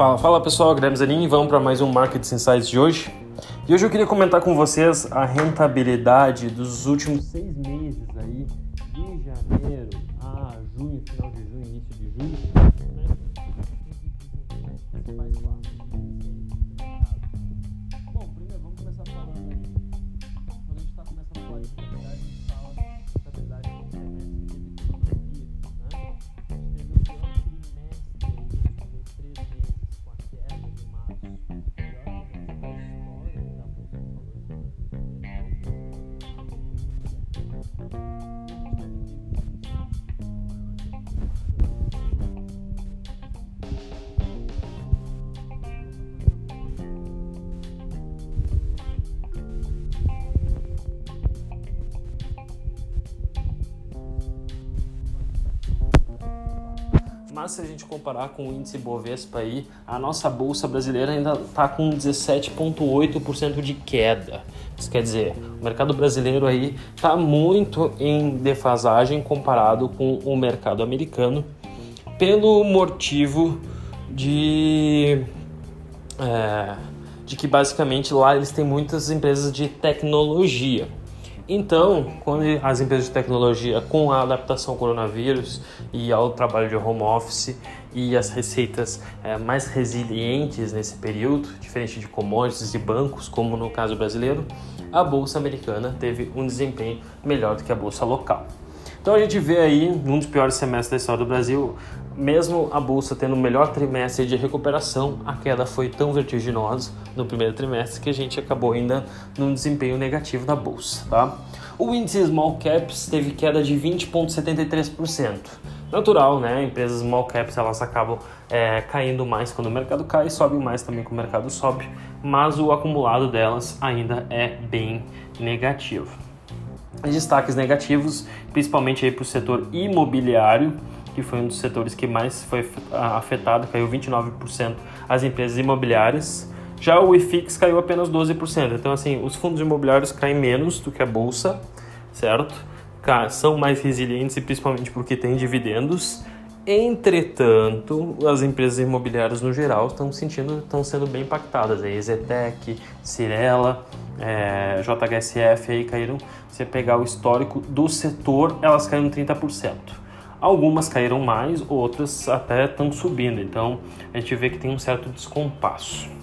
Fala, fala pessoal, Guilherme Zanin, vamos para mais um Market Insights de hoje. E hoje eu queria comentar com vocês a rentabilidade dos últimos seis meses aí, de janeiro a junho, final de junho, início de julho, Mas se a gente comparar com o índice Bovespa aí, a nossa bolsa brasileira ainda está com 17,8% de queda. Isso quer dizer, o mercado brasileiro aí está muito em defasagem comparado com o mercado americano, pelo motivo de, é, de que basicamente lá eles têm muitas empresas de tecnologia. Então, quando as empresas de tecnologia, com a adaptação ao coronavírus e ao trabalho de home office e as receitas é, mais resilientes nesse período, diferente de commodities e bancos, como no caso brasileiro, a bolsa americana teve um desempenho melhor do que a bolsa local. Então a gente vê aí, num dos piores semestres da história do Brasil, mesmo a bolsa tendo o melhor trimestre de recuperação, a queda foi tão vertiginosa no primeiro trimestre que a gente acabou ainda num desempenho negativo da bolsa, tá? O índice Small Caps teve queda de 20,73%. Natural, né? Empresas small caps elas acabam é, caindo mais quando o mercado cai e sobe mais também quando o mercado sobe, mas o acumulado delas ainda é bem negativo destaques negativos, principalmente aí para o setor imobiliário, que foi um dos setores que mais foi afetado, caiu 29% as empresas imobiliárias. Já o IFIX caiu apenas 12%. Então, assim, os fundos imobiliários caem menos do que a bolsa, certo? São mais resilientes e principalmente porque têm dividendos. Entretanto, as empresas imobiliárias no geral estão sentindo, estão sendo bem impactadas. A Ezetec, Cirela, é, JHSF aí caíram. Se pegar o histórico do setor, elas caíram 30%. Algumas caíram mais, outras até estão subindo. Então a gente vê que tem um certo descompasso.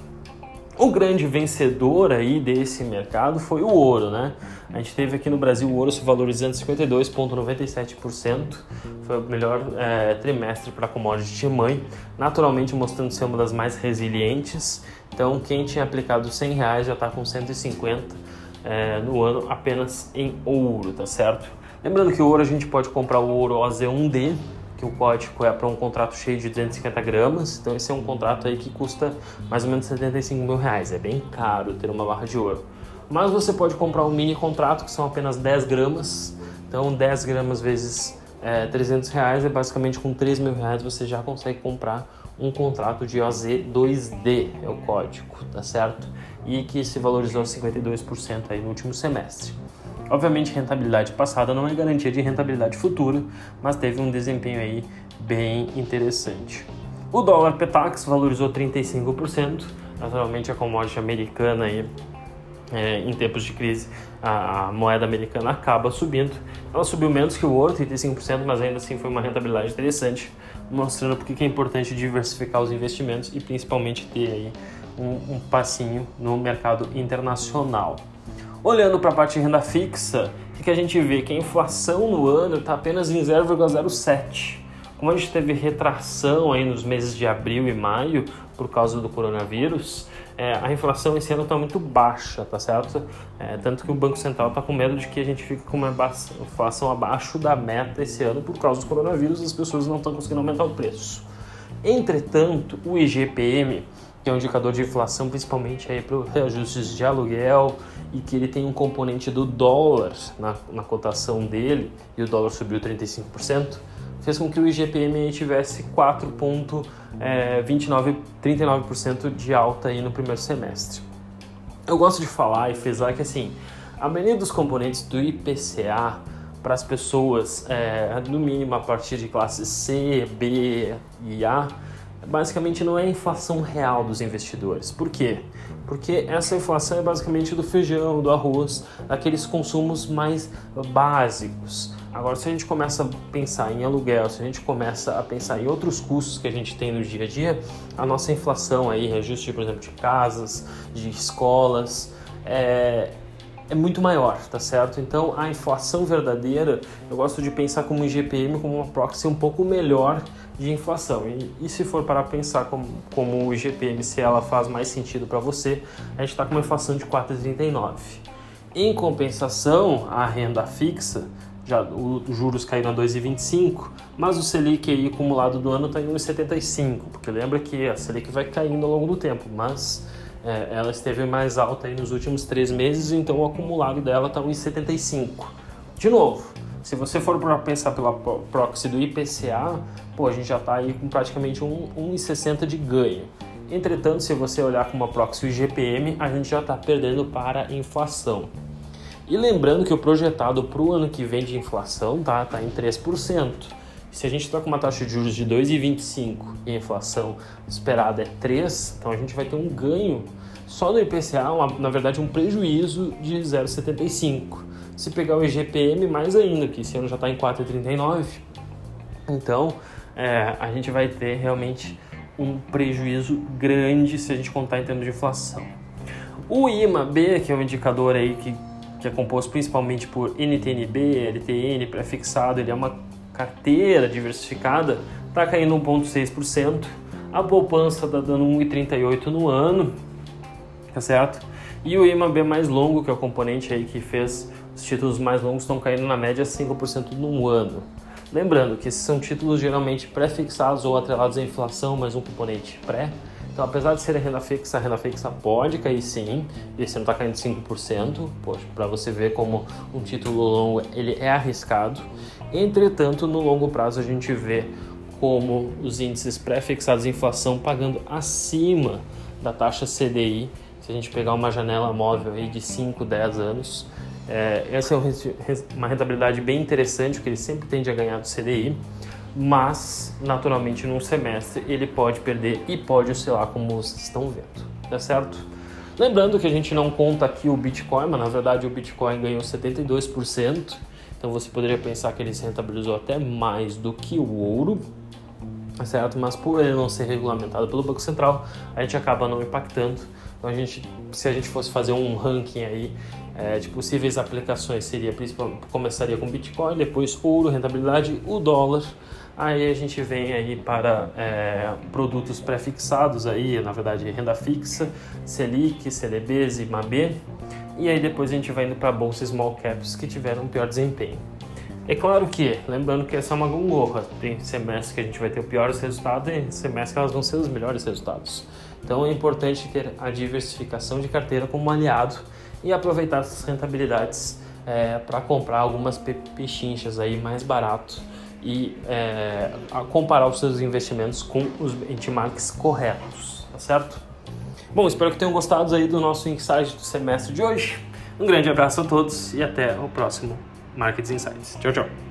O grande vencedor aí desse mercado foi o ouro, né? A gente teve aqui no Brasil o ouro se valorizando 52,97%, foi o melhor é, trimestre para a commodity mãe, naturalmente mostrando ser uma das mais resilientes. Então, quem tinha aplicado 100 reais já está com 150 é, no ano apenas em ouro, tá certo? Lembrando que o ouro a gente pode comprar o ouro OZ1D, que o código é para um contrato cheio de 250 gramas. Então esse é um contrato aí que custa mais ou menos 75 mil reais. É bem caro ter uma barra de ouro. Mas você pode comprar um mini contrato que são apenas 10 gramas. Então 10 gramas vezes é, 300 reais é basicamente com 3 mil reais você já consegue comprar um contrato de OZ2D, é o código, tá certo? E que se valorizou 52% aí no último semestre. Obviamente, rentabilidade passada não é garantia de rentabilidade futura, mas teve um desempenho aí bem interessante. O dólar Petax valorizou 35%, naturalmente a commodity americana aí, é, em tempos de crise, a, a, moeda americana acaba subindo. Ela subiu menos que o ouro, 35%, mas ainda assim foi uma rentabilidade interessante, mostrando porque é importante diversificar os investimentos e principalmente ter aí um, um passinho no mercado internacional. Olhando para a parte de renda fixa, o que a gente vê? Que a inflação no ano está apenas em 0,07. Como a gente teve retração aí nos meses de abril e maio por causa do coronavírus, é, a inflação esse ano está muito baixa, tá certo? É, tanto que o Banco Central está com medo de que a gente fique com uma inflação abaixo da meta esse ano por causa do coronavírus, as pessoas não estão conseguindo aumentar o preço. Entretanto, o IGPM que é um indicador de inflação principalmente aí para reajustes de aluguel e que ele tem um componente do dólar na, na cotação dele e o dólar subiu 35%, fez com que o IGPM tivesse 4,39% é, 39% de alta aí no primeiro semestre. Eu gosto de falar e frisar que assim, a maioria dos componentes do IPCA para as pessoas, é, no mínimo a partir de classe C, B e A, basicamente não é a inflação real dos investidores. Por quê? Porque essa inflação é basicamente do feijão, do arroz, daqueles consumos mais básicos. Agora, se a gente começa a pensar em aluguel, se a gente começa a pensar em outros custos que a gente tem no dia a dia, a nossa inflação aí, reajuste, por exemplo, de casas, de escolas, é, é muito maior, tá certo? Então, a inflação verdadeira, eu gosto de pensar como IGPM como uma proxy um pouco melhor de inflação. E, e se for para pensar como, como o IGPM, se ela faz mais sentido para você, a gente está com uma inflação de 4,39. Em compensação, a renda fixa, já os juros caíram a 2,25, mas o Selic aí acumulado do ano está em 1,75, porque lembra que a Selic vai caindo ao longo do tempo, mas é, ela esteve mais alta aí nos últimos três meses, então o acumulado dela está 1,75. De novo, se você for para pensar pela proxy do IPCA, pô, a gente já está aí com praticamente 1,60 de ganho. Entretanto, se você olhar com uma proxy IGPM, a gente já está perdendo para inflação. E lembrando que o projetado para o ano que vem de inflação tá, tá em 3%. Se a gente está com uma taxa de juros de 2,25 e a inflação esperada é 3, então a gente vai ter um ganho só no IPCA, uma, na verdade um prejuízo de 0,75. Se pegar o IGPM, mais ainda, que esse ano já está em 4,39. Então é, a gente vai ter realmente um prejuízo grande se a gente contar em termos de inflação. O IMA-B, que é um indicador aí que que é composto principalmente por NTNB, LTN, pré-fixado, ele é uma carteira diversificada, está caindo 1,6%. A poupança está dando 1,38% no ano, tá certo? E o IMAB mais longo, que é o componente aí que fez os títulos mais longos, estão caindo na média 5% no ano. Lembrando que esses são títulos geralmente pré-fixados ou atrelados à inflação, mais um componente pré. Então, apesar de ser renda fixa, a renda fixa pode cair sim, e esse ano está caindo 5%, para você ver como um título longo ele é arriscado. Entretanto, no longo prazo a gente vê como os índices pré-fixados de inflação pagando acima da taxa CDI, se a gente pegar uma janela móvel aí de 5, 10 anos. É, essa é uma rentabilidade bem interessante, porque ele sempre tende a ganhar do CDI mas naturalmente num semestre ele pode perder e pode oscilar como vocês estão vendo, tá certo? Lembrando que a gente não conta aqui o Bitcoin, mas na verdade o Bitcoin ganhou 72%, então você poderia pensar que ele se rentabilizou até mais do que o ouro, certo? Mas por ele não ser regulamentado pelo Banco Central, a gente acaba não impactando. Então a gente, se a gente fosse fazer um ranking aí é, de possíveis aplicações, seria começaria com Bitcoin, depois ouro, rentabilidade, o dólar Aí a gente vem aí para é, produtos pré-fixados aí, na verdade renda fixa, Selic, CDBs e MAB. E aí depois a gente vai indo para bolsas small caps que tiveram um pior desempenho. É claro que, lembrando que essa é uma gongorra, tem semestre que a gente vai ter o piores resultados e semestre que elas vão ser os melhores resultados. Então é importante ter a diversificação de carteira como aliado e aproveitar essas rentabilidades é, para comprar algumas pechinchas aí mais barato e é, comparar os seus investimentos com os benchmarks corretos, tá certo? Bom, espero que tenham gostado aí do nosso insight do semestre de hoje. Um grande abraço a todos e até o próximo Markets Insights. Tchau, tchau.